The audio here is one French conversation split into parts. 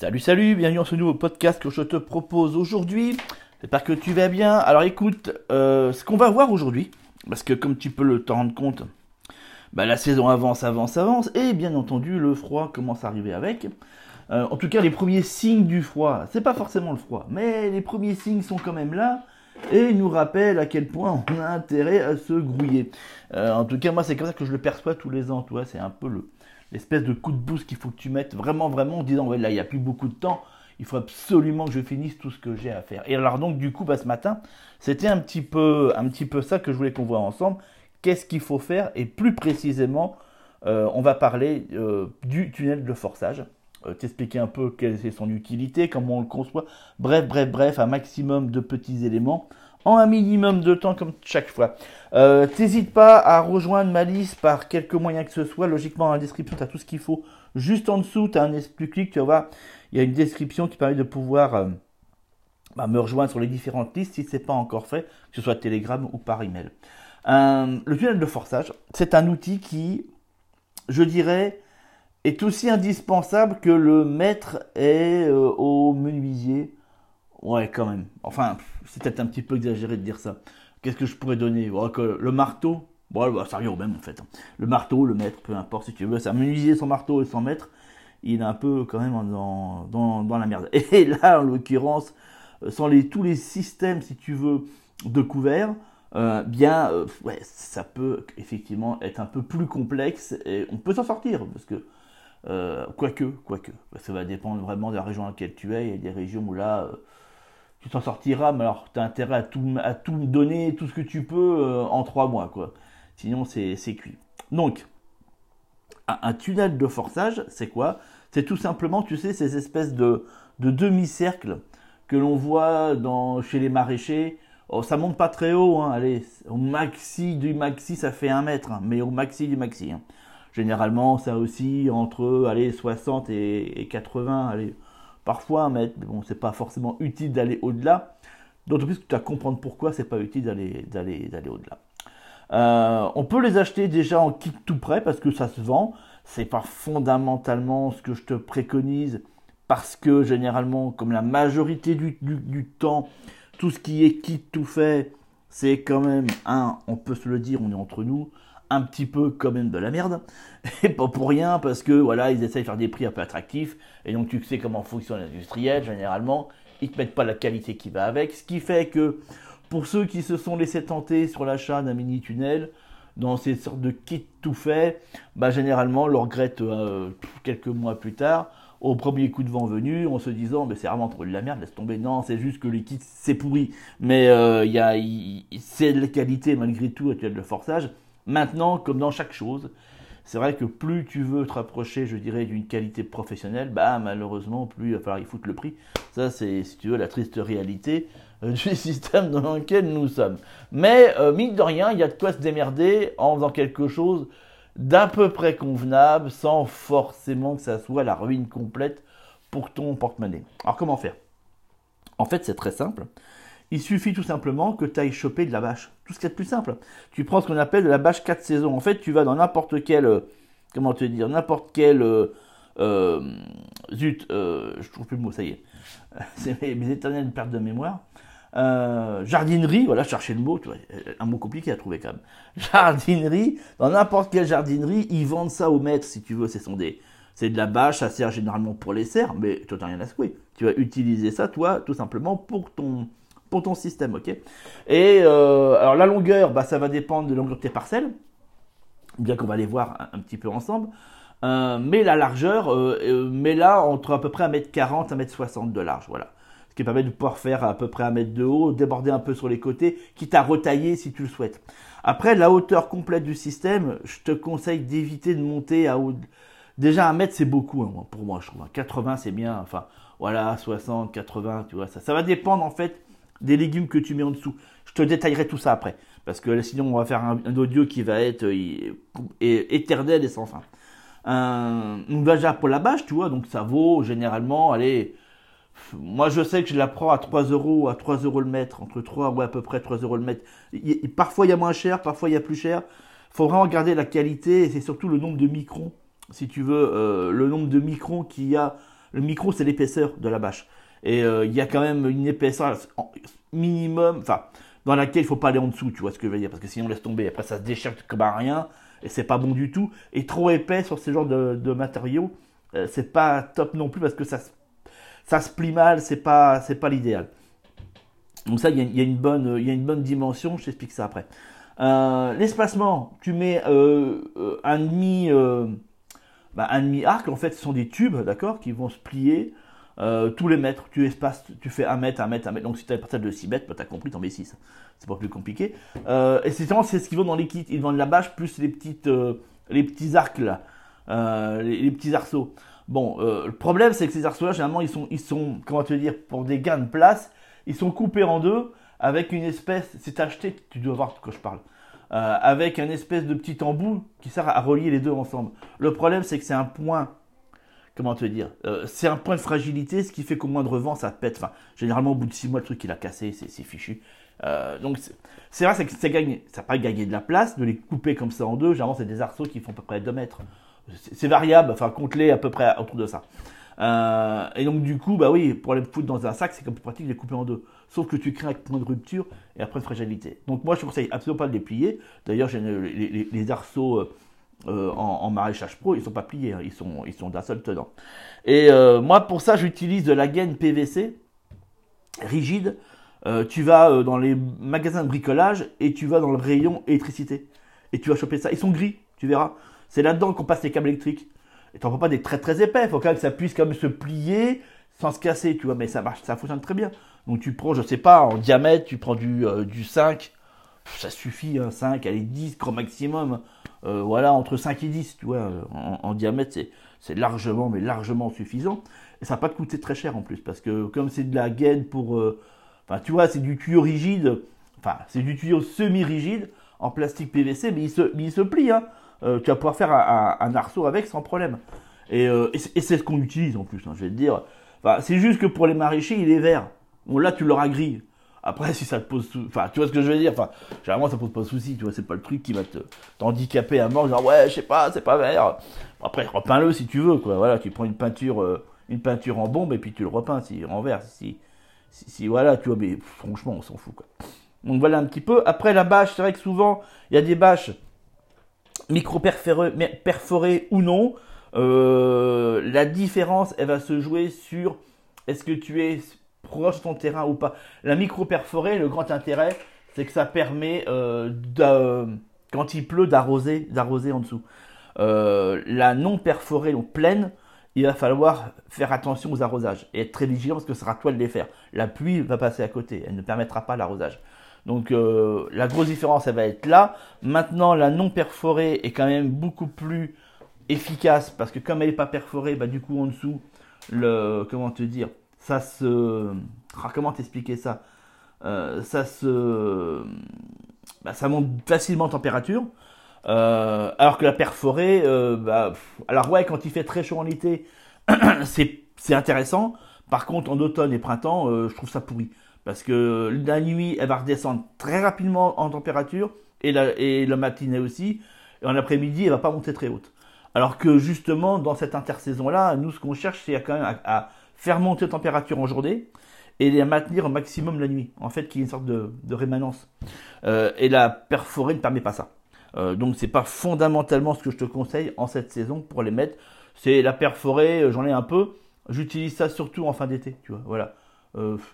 Salut, salut, bienvenue dans ce nouveau podcast que je te propose aujourd'hui. J'espère que tu vas bien. Alors écoute, euh, ce qu'on va voir aujourd'hui, parce que comme tu peux le te rendre compte, bah, la saison avance, avance, avance, et bien entendu le froid commence à arriver avec. Euh, en tout cas, les premiers signes du froid, c'est pas forcément le froid, mais les premiers signes sont quand même là et nous rappellent à quel point on a intérêt à se grouiller. Euh, en tout cas, moi, c'est comme ça que je le perçois tous les ans, c'est un peu le, l'espèce de coup de boost qu'il faut que tu mettes vraiment, vraiment en disant, ouais, là, il n'y a plus beaucoup de temps, il faut absolument que je finisse tout ce que j'ai à faire. Et alors, donc, du coup, bah, ce matin, c'était un petit peu, un petit peu ça que je voulais qu'on voit ensemble. Qu'est-ce qu'il faut faire? Et plus précisément, euh, on va parler euh, du tunnel de forçage. Euh, t'expliquer un peu quelle est son utilité, comment on le conçoit. Bref, bref, bref, un maximum de petits éléments en un minimum de temps comme chaque fois. Euh, T'hésites pas à rejoindre ma liste par quelque moyen que ce soit. Logiquement, dans la description, tu as tout ce qu'il faut. Juste en dessous, tu as un esprit clic, tu vas voir, il y a une description qui permet de pouvoir euh, bah, me rejoindre sur les différentes listes si ce n'est pas encore fait, que ce soit Telegram ou par email. Euh, le tunnel de forçage, c'est un outil qui, je dirais, est aussi indispensable que le maître est euh, au menuisier Ouais, quand même. Enfin, c'est peut-être un petit peu exagéré de dire ça. Qu'est-ce que je pourrais donner? Le marteau, bon, bah, ça revient au même en fait. Le marteau, le maître, peu importe si tu veux, ça menuisier son marteau et son maître, il est un peu quand même dans, dans, la merde. Et là, en l'occurrence, euh, sans les, tous les systèmes, si tu veux, de couvert, euh, bien, ouais, ça peut effectivement être un peu plus complexe et on peut s'en sortir parce que, quoique, quoique, ça va dépendre vraiment de la région dans laquelle tu es. Il y a des régions où là, tu t'en sortiras, mais alors tu as intérêt à tout, à tout donner, tout ce que tu peux euh, en trois mois, quoi. Sinon, c'est cuit. Donc, un, tunnel de forçage, c'est quoi? C'est tout simplement, tu sais, ces espèces de, de demi-cercles que l'on voit dans, chez les maraîchers. Oh, ça monte pas très haut, hein. allez, au maxi du maxi, ça fait un mètre, hein. mais au maxi du maxi. Hein. Généralement, ça aussi entre allez, 60 et, et 80, allez, parfois mais bon, c'est pas forcément utile d'aller au-delà. D'autant plus que tu as comprendre pourquoi c'est pas utile d'aller, d'aller, d'aller au-delà. Euh, on peut les acheter déjà en kit tout prêt parce que ça se vend. C'est pas fondamentalement ce que je te préconise parce que généralement, comme la majorité du temps, tout ce qui est kit tout fait, c'est quand même un, on peut se le dire, on est entre nous, un petit peu quand même de la merde. Et pas pour rien, parce que voilà, ils essayent de faire des prix un peu attractifs. Et donc tu sais comment fonctionne l'industriel, généralement. Ils te mettent pas la qualité qui va avec. Ce qui fait que pour ceux qui se sont laissés tenter sur l'achat d'un mini tunnel, dans ces sortes de kits tout faits, bah généralement le regrettent euh, quelques mois plus tard, au premier coup de vent venu, en se disant mais c'est vraiment trop de la merde, laisse tomber. Non, c'est juste que les kits c'est pourri, mais euh, il y a, c'est de la qualité malgré tout actuel de forçage. Maintenant, comme dans chaque chose, c'est vrai que plus tu veux te rapprocher, je dirais, d'une qualité professionnelle, bah malheureusement, plus il va falloir y foutre le prix. Ça, c'est, si tu veux, la triste réalité euh, du système dans lequel nous sommes. Mais, euh, mine de rien, il y a de quoi se démerder en faisant quelque chose d'à peu près convenable, sans forcément que ça soit la ruine complète pour ton porte-monnaie. Alors, comment faire? En fait, c'est très simple. Il suffit tout simplement que tu ailles choper de la bâche. Tout ce qui est plus simple. Tu prends ce qu'on appelle de la bâche 4 saisons. En fait, tu vas dans n'importe quel, euh, comment te dire, n'importe quel, euh, euh, zut, je trouve plus le mot, ça y est. C'est mes, éternelles pertes de mémoire. jardinerie, voilà, chercher le mot, tu un mot compliqué à trouver quand même. Jardinerie, dans n'importe quelle jardinerie, ils vendent ça au maître, si tu veux, c'est des, c'est de la bâche, ça sert généralement pour les serres, mais toi t'as rien à secouer. Tu vas utiliser ça, toi, tout simplement pour ton, pour ton système, ok? Et euh, alors la longueur, bah, ça va dépendre de la longueur de tes parcelles, bien qu'on va les voir un, petit peu ensemble. Euh, mais la largeur, euh, mais là entre à peu près 1m40, 1m60 de large, voilà. Ce qui permet de pouvoir faire à peu près 1 mètre de haut, déborder un peu sur les côtés, quitte à retailler si tu le souhaites. Après, la hauteur complète du système, je te conseille d'éviter de monter à haut. Déjà 1 mètre c'est beaucoup hein, pour moi, je trouve. 80 c'est bien, enfin voilà, 60, 80, tu vois, ça, ça va dépendre en fait des légumes que tu mets en dessous. Je te détaillerai tout ça après. Parce que sinon, on va faire un, audio qui va être euh, éternel et sans fin. Euh, donc déjà pour la bâche, tu vois, donc ça vaut généralement, allez, moi je sais que je la prends à 3 euros, à 3 euros le mètre, entre 3 ou à peu près 3 euros le mètre. parfois il y a moins cher, parfois il y a plus cher. Il faut vraiment regarder la qualité et c'est surtout le nombre de microns, si tu veux, euh, le nombre de microns qu'il y a Le micro, c'est l'épaisseur de la bâche. Et euh, il y a quand même une épaisseur minimum, enfin, dans laquelle il faut pas aller en dessous, tu vois ce que je veux dire, parce que sinon on laisse tomber. Après, ça se déchire comme à rien, et c'est pas bon du tout. Et trop épais sur ce genre de, matériaux, euh, c'est pas top non plus, parce que ça, ça se plie mal, c'est pas, pas l'idéal. Donc ça, il y, a une bonne, y a une bonne dimension. Je t'explique ça après. Euh, l'espacement, tu mets un demi, bah, un demi arc. En fait, ce sont des tubes, d'accord, qui vont se plier. Euh, tous les mètres, tu espaces, tu fais un mètre, un mètre, un mètre. Donc si tu as parcelle de 6 mètres, bah, tu as compris, tu en mets 6. C'est pas plus compliqué. Euh, et c'est c'est ce qu'ils vendent dans les kits. Ils vendent la bâche plus les, petites, euh, les petits arcs là, les, petits arceaux. Bon, le problème c'est que ces arceaux là, généralement, ils sont, ils sont, comment te dire, pour des gains de place, ils sont coupés en deux avec une espèce, c'est acheté, tu dois voir de quoi je parle. avec un espèce de petit embout qui sert à relier les deux ensemble. Le problème, c'est que c'est un point comment te dire, euh, c'est un point de fragilité, ce qui fait qu'au moindre vent, ça pète. Enfin, généralement, au bout de 6 mois, le truc, il a cassé, c'est fichu. Euh, donc, c'est vrai, que ça gagne, ça pas gagné de la place, de les couper comme ça en deux. Généralement, c'est des arceaux qui font à peu près 2 mètres. C'est variable, enfin, compte-les à peu près autour de ça. Euh, et donc, du coup, bah oui, pour les foutre dans un sac, c'est comme plus pratique de les couper en deux. Sauf que tu crées un point de rupture et après de fragilité. Donc, moi, je conseille absolument pas de les plier. D'ailleurs, les, les, arceaux euh, en, maraîchage pro, ils sont pas pliés, hein. ils sont, ils sont d'un seul tenant. Et euh, moi, pour ça, j'utilise de la gaine PVC rigide. Euh, tu vas dans les magasins de bricolage et tu vas dans le rayon électricité. Et tu vas choper ça. Ils sont gris, tu verras. C'est là-dedans qu'on passe les câbles électriques. Et t'en prends pas des très très épais. Faut quand même que ça puisse quand même se plier sans se casser, tu vois. Mais ça marche, ça fonctionne très bien. Donc tu prends, je sais pas, en diamètre, tu prends du, du 5. Ça suffit, hein, 5, allez, 10 grand maximum. Euh, voilà, entre 5 et 10, tu vois, en, diamètre, c'est largement, mais largement suffisant. Et ça va pas te coûter très cher en plus, parce que comme c'est de la gaine pour... Euh, enfin, tu vois, c'est du tuyau rigide, enfin, c'est du tuyau semi-rigide, en plastique PVC, mais il se, il se plie, hein. Euh, tu vas pouvoir faire un, arceau avec sans problème. Et, c'est ce qu'on utilise en plus, hein, je vais te dire. C'est juste que pour les maraîchers, il est vert. Bon, là, tu l'auras gris. Après, si ça te pose, enfin, tu vois ce que je veux dire. Enfin, généralement, ça pose pas de souci. Tu vois, c'est pas le truc qui va te t'handicaper à mort. Genre, ouais, je sais pas, c'est pas vert. Après, repeins-le si tu veux, quoi. Voilà, tu prends une peinture, euh, une peinture en bombe et puis tu le repeins si en vert. Si, si, voilà, tu vois. Mais franchement, on s'en fout, quoi. Donc voilà un petit peu. Après la bâche, c'est vrai que souvent, il y a des bâches micro perforées ou non. Euh, la différence, elle va se jouer sur est-ce que tu es proche ton terrain ou pas. La micro perforée, le grand intérêt, c'est que ça permet, euh, quand il pleut, d'arroser, d'arroser en dessous. Euh, la non perforée, donc pleine, il va falloir faire attention aux arrosages et être très vigilant parce que ce sera toi de les faire. La pluie va passer à côté, elle ne permettra pas l'arrosage. Donc euh, la grosse différence, elle va être là. Maintenant, la non perforée est quand même beaucoup plus efficace parce que comme elle n'est pas perforée, bah, du coup en dessous, le comment te dire, ça se. Ah, comment t'expliquer ça? Euh, Ça se. Bah, ça monte facilement en température. Euh, alors que la perforée, euh, bah, alors ouais, quand il fait très chaud en été, c'est intéressant. Par contre, en automne et printemps, je trouve ça pourri. Parce que la nuit, elle va redescendre très rapidement en température, et la, et le matinée aussi. Et en après-midi, elle va pas monter très haute. Alors que justement, dans cette intersaison-là, nous, ce qu'on cherche, c'est quand même à, faire monter la température en journée et les maintenir au maximum la nuit. En fait, qu'il y ait une sorte de, rémanence. Euh, et la perforée ne permet pas ça. Euh, donc c'est pas fondamentalement ce que je te conseille en cette saison pour les mettre. C'est la perforée, euh, j'en ai un peu. J'utilise ça surtout en fin d'été, tu vois. Voilà.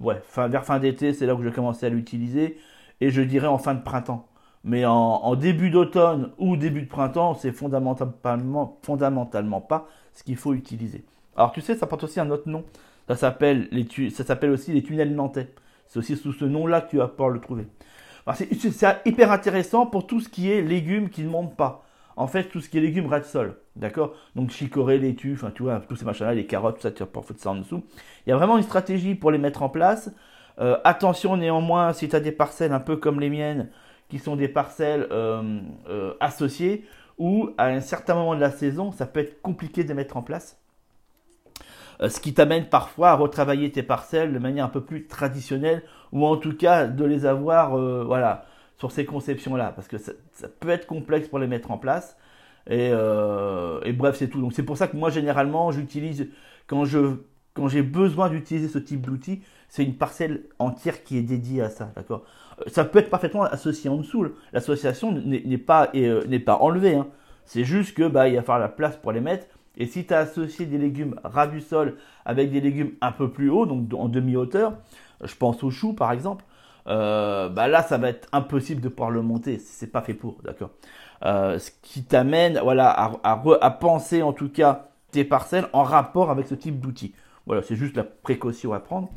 ouais, fin, vers fin d'été, c'est là où je vais commencer à l'utiliser. Et je dirais en fin de printemps. Mais en, en début d'automne ou début de printemps, c'est fondamentalement, fondamentalement pas ce qu'il faut utiliser. Alors tu sais, ça porte aussi un autre nom. Ça s'appelle, les ça s'appelle aussi les tunnels nantais. C'est aussi sous ce nom-là que tu vas pouvoir le trouver. C'est hyper intéressant pour tout ce qui est légumes qui ne montent pas. En fait, tout ce qui est légumes ras de sol. D'accord? Donc chicorée, laitue, enfin tu vois, tous ces machins-là, les carottes, tout ça, tu vas pouvoir foutre ça en dessous. Il y a vraiment une stratégie pour les mettre en place. Euh, attention néanmoins, si tu as des parcelles un peu comme les miennes, qui sont des parcelles euh, euh, associées, où à un certain moment de la saison, ça peut être compliqué de mettre en place. Euh, ce qui t'amène parfois à retravailler tes parcelles de manière un peu plus traditionnelle, ou en tout cas de les avoir euh, voilà, sur ces conceptions-là, parce que ça, peut être complexe pour les mettre en place. Et, euh, et bref, c'est tout. Donc c'est pour ça que moi, généralement, j'utilise quand je quand j'ai besoin d'utiliser ce type d'outil, c'est une parcelle entière qui est dédiée à ça, d'accord? Ça peut être parfaitement associé en dessous. L'association n'est pas n'est pas enlevée. Hein. C'est juste que bah il va falloir la place pour les mettre. Et si tu as associé des légumes ras du sol avec des légumes un peu plus hauts, donc en demi-hauteur, je pense aux choux par exemple, euh, bah là ça va être impossible de pouvoir le monter. C'est pas fait pour, d'accord. ce qui t'amène, voilà, à, à penser en tout cas tes parcelles en rapport avec ce type d'outil. Voilà, c'est juste la précaution à prendre.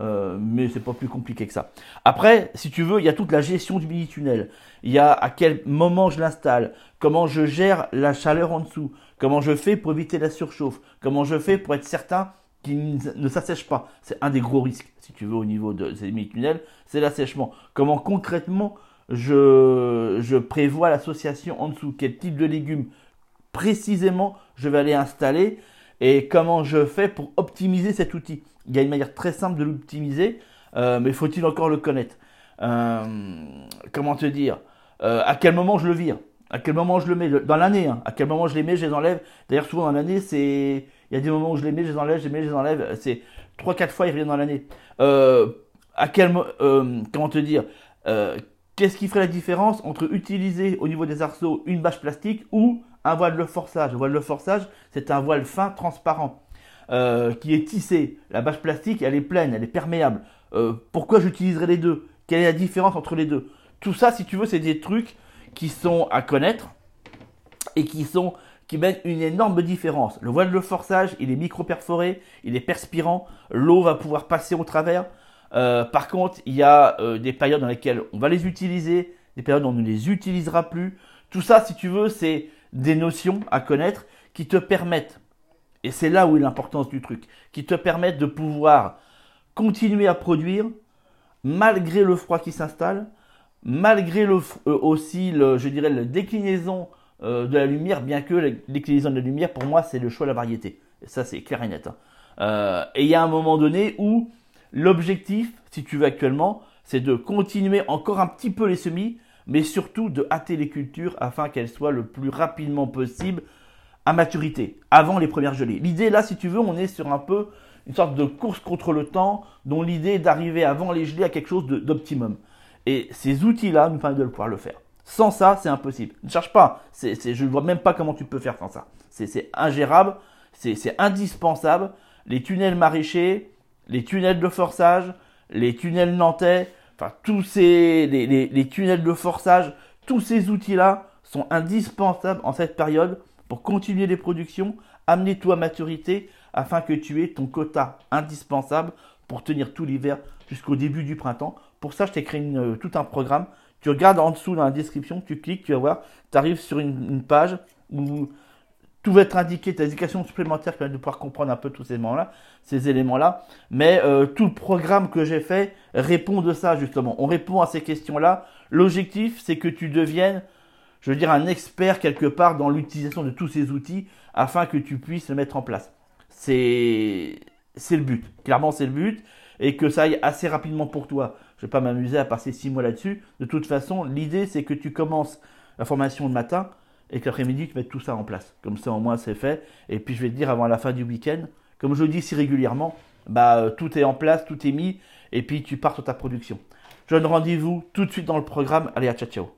Euh, mais c'est pas plus compliqué que ça. Après, si tu veux, il y a toute la gestion du mini-tunnel. Il y a à quel moment je l'installe, comment je gère la chaleur en dessous, comment je fais pour éviter la surchauffe, comment je fais pour être certain qu'il ne s'assèche pas. C'est un des gros risques, si tu veux, au niveau de ces mini-tunnels, c'est l'assèchement. Comment concrètement je, je prévois l'association en dessous, quel type de légumes précisément je vais aller installer? Et comment je fais pour optimiser cet outil? Il y a une manière très simple de l'optimiser, euh, mais faut-il encore le connaître? Euh, Comment te dire? Euh, À quel moment je le vire? À quel moment je le mets? Dans l'année, hein. à quel moment je les mets, je les enlève? D'ailleurs, souvent dans l'année, c'est il y a des moments où je les mets, je les enlève, je les mets, je les enlève. C'est 3-4 fois, ils reviennent dans l'année. à quel comment te dire? Qu'est-ce qui ferait la différence entre utiliser au niveau des arceaux une bâche plastique ou un voile de forçage. Un voile de forçage, c'est un voile fin, transparent, euh, qui est tissé. La bâche plastique, elle est pleine, elle est perméable. Euh, pourquoi j'utiliserai les deux? Quelle est la différence entre les deux? Tout ça, si tu veux, c'est des trucs qui sont à connaître et qui sont qui mettent une énorme différence. Le voile de forçage, il est micro-perforé, il est perspirant, l'eau va pouvoir passer au travers. Euh, par contre, il y a des périodes dans lesquelles on va les utiliser, des périodes où on ne les utilisera plus. Tout ça, si tu veux, c'est des notions à connaître qui te permettent, et c'est là où est l'importance du truc, qui te permettent de pouvoir continuer à produire malgré le froid qui s'installe, malgré le, euh, aussi, le, je dirais, la déclinaison euh, de la lumière, bien que la déclinaison de la lumière, pour moi, c'est le choix de la variété. Et ça, c'est clair et net. Hein. Euh, et il y a un moment donné où l'objectif, si tu veux actuellement, c'est de continuer encore un petit peu les semis, mais surtout de hâter les cultures afin qu'elles soient le plus rapidement possible à maturité, avant les premières gelées. L'idée là, si tu veux, on est sur un peu une sorte de course contre le temps, dont l'idée est d'arriver avant les gelées à quelque chose d'optimum. Et ces outils-là nous permettent de pouvoir le faire. Sans ça, c'est impossible. Ne cherche pas. je ne vois même pas comment tu peux faire sans ça. C'est ingérable, c'est indispensable. Les tunnels maraîchers, les tunnels de forçage, les tunnels nantais, enfin tous ces les, tunnels de forçage, tous ces outils-là sont indispensables en cette période pour continuer les productions, amener tout à maturité afin que tu aies ton quota indispensable pour tenir tout l'hiver jusqu'au début du printemps. Pour ça, je t'ai créé euh, tout un programme. Tu regardes en dessous dans la description, tu cliques, tu vas voir, tu arrives sur une, une page où tout va être indiqué, tes indications supplémentaires qui de pouvoir comprendre un peu tous ces éléments-là, ces éléments-là. Mais euh, tout le programme que j'ai fait répond de ça justement. On répond à ces questions-là. L'objectif, c'est que tu deviennes, je veux dire, un expert quelque part dans l'utilisation de tous ces outils afin que tu puisses le mettre en place. C'est c'est le but. Clairement, c'est le but et que ça aille assez rapidement pour toi. Je vais pas m'amuser à passer six mois là-dessus. De toute façon, l'idée, c'est que tu commences la formation le matin et qu'après-midi, tu mettes tout ça en place. Comme ça, au moins, c'est fait. Et puis, je vais te dire avant la fin du week-end, comme je le dis si régulièrement, bah, euh, tout est en place, tout est mis, et puis tu pars sur ta production. Je donne rendez-vous tout de suite dans le programme. Allez, à ciao, ciao.